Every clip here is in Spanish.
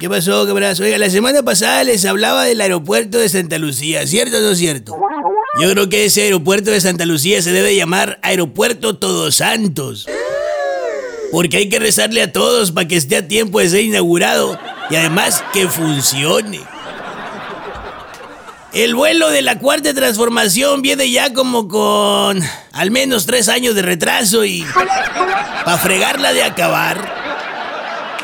¿Qué pasó, cabrazo? Oiga, la semana pasada les hablaba del aeropuerto de Santa Lucía, ¿cierto o no cierto? Yo creo que ese aeropuerto de Santa Lucía se debe llamar Aeropuerto Todos Santos. Porque hay que rezarle a todos para que esté a tiempo de ser inaugurado y además que funcione. El vuelo de la cuarta transformación viene ya como con al menos tres años de retraso y para fregarla de acabar,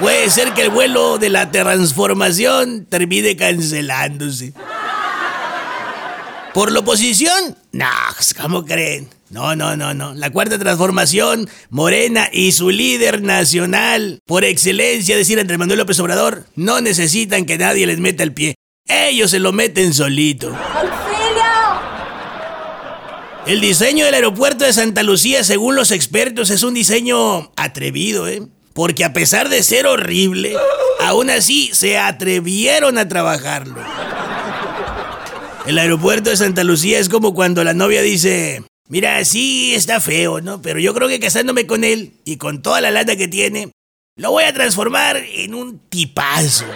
puede ser que el vuelo de la transformación termine cancelándose. ¿Por la oposición? No, pues, ¿cómo creen? No, no, no, no. La cuarta transformación, Morena y su líder nacional, por excelencia, decir Andrés Manuel López Obrador, no necesitan que nadie les meta el pie. Ellos se lo meten solito. El diseño del aeropuerto de Santa Lucía, según los expertos, es un diseño atrevido, ¿eh? Porque a pesar de ser horrible, aún así se atrevieron a trabajarlo. El aeropuerto de Santa Lucía es como cuando la novia dice, mira, sí está feo, ¿no? Pero yo creo que casándome con él y con toda la lata que tiene, lo voy a transformar en un tipazo.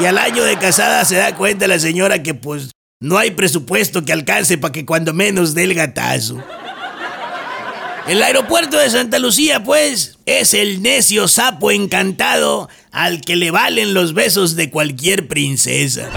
Y al año de casada se da cuenta la señora que pues no hay presupuesto que alcance para que cuando menos dé el gatazo. El aeropuerto de Santa Lucía, pues, es el necio sapo encantado al que le valen los besos de cualquier princesa.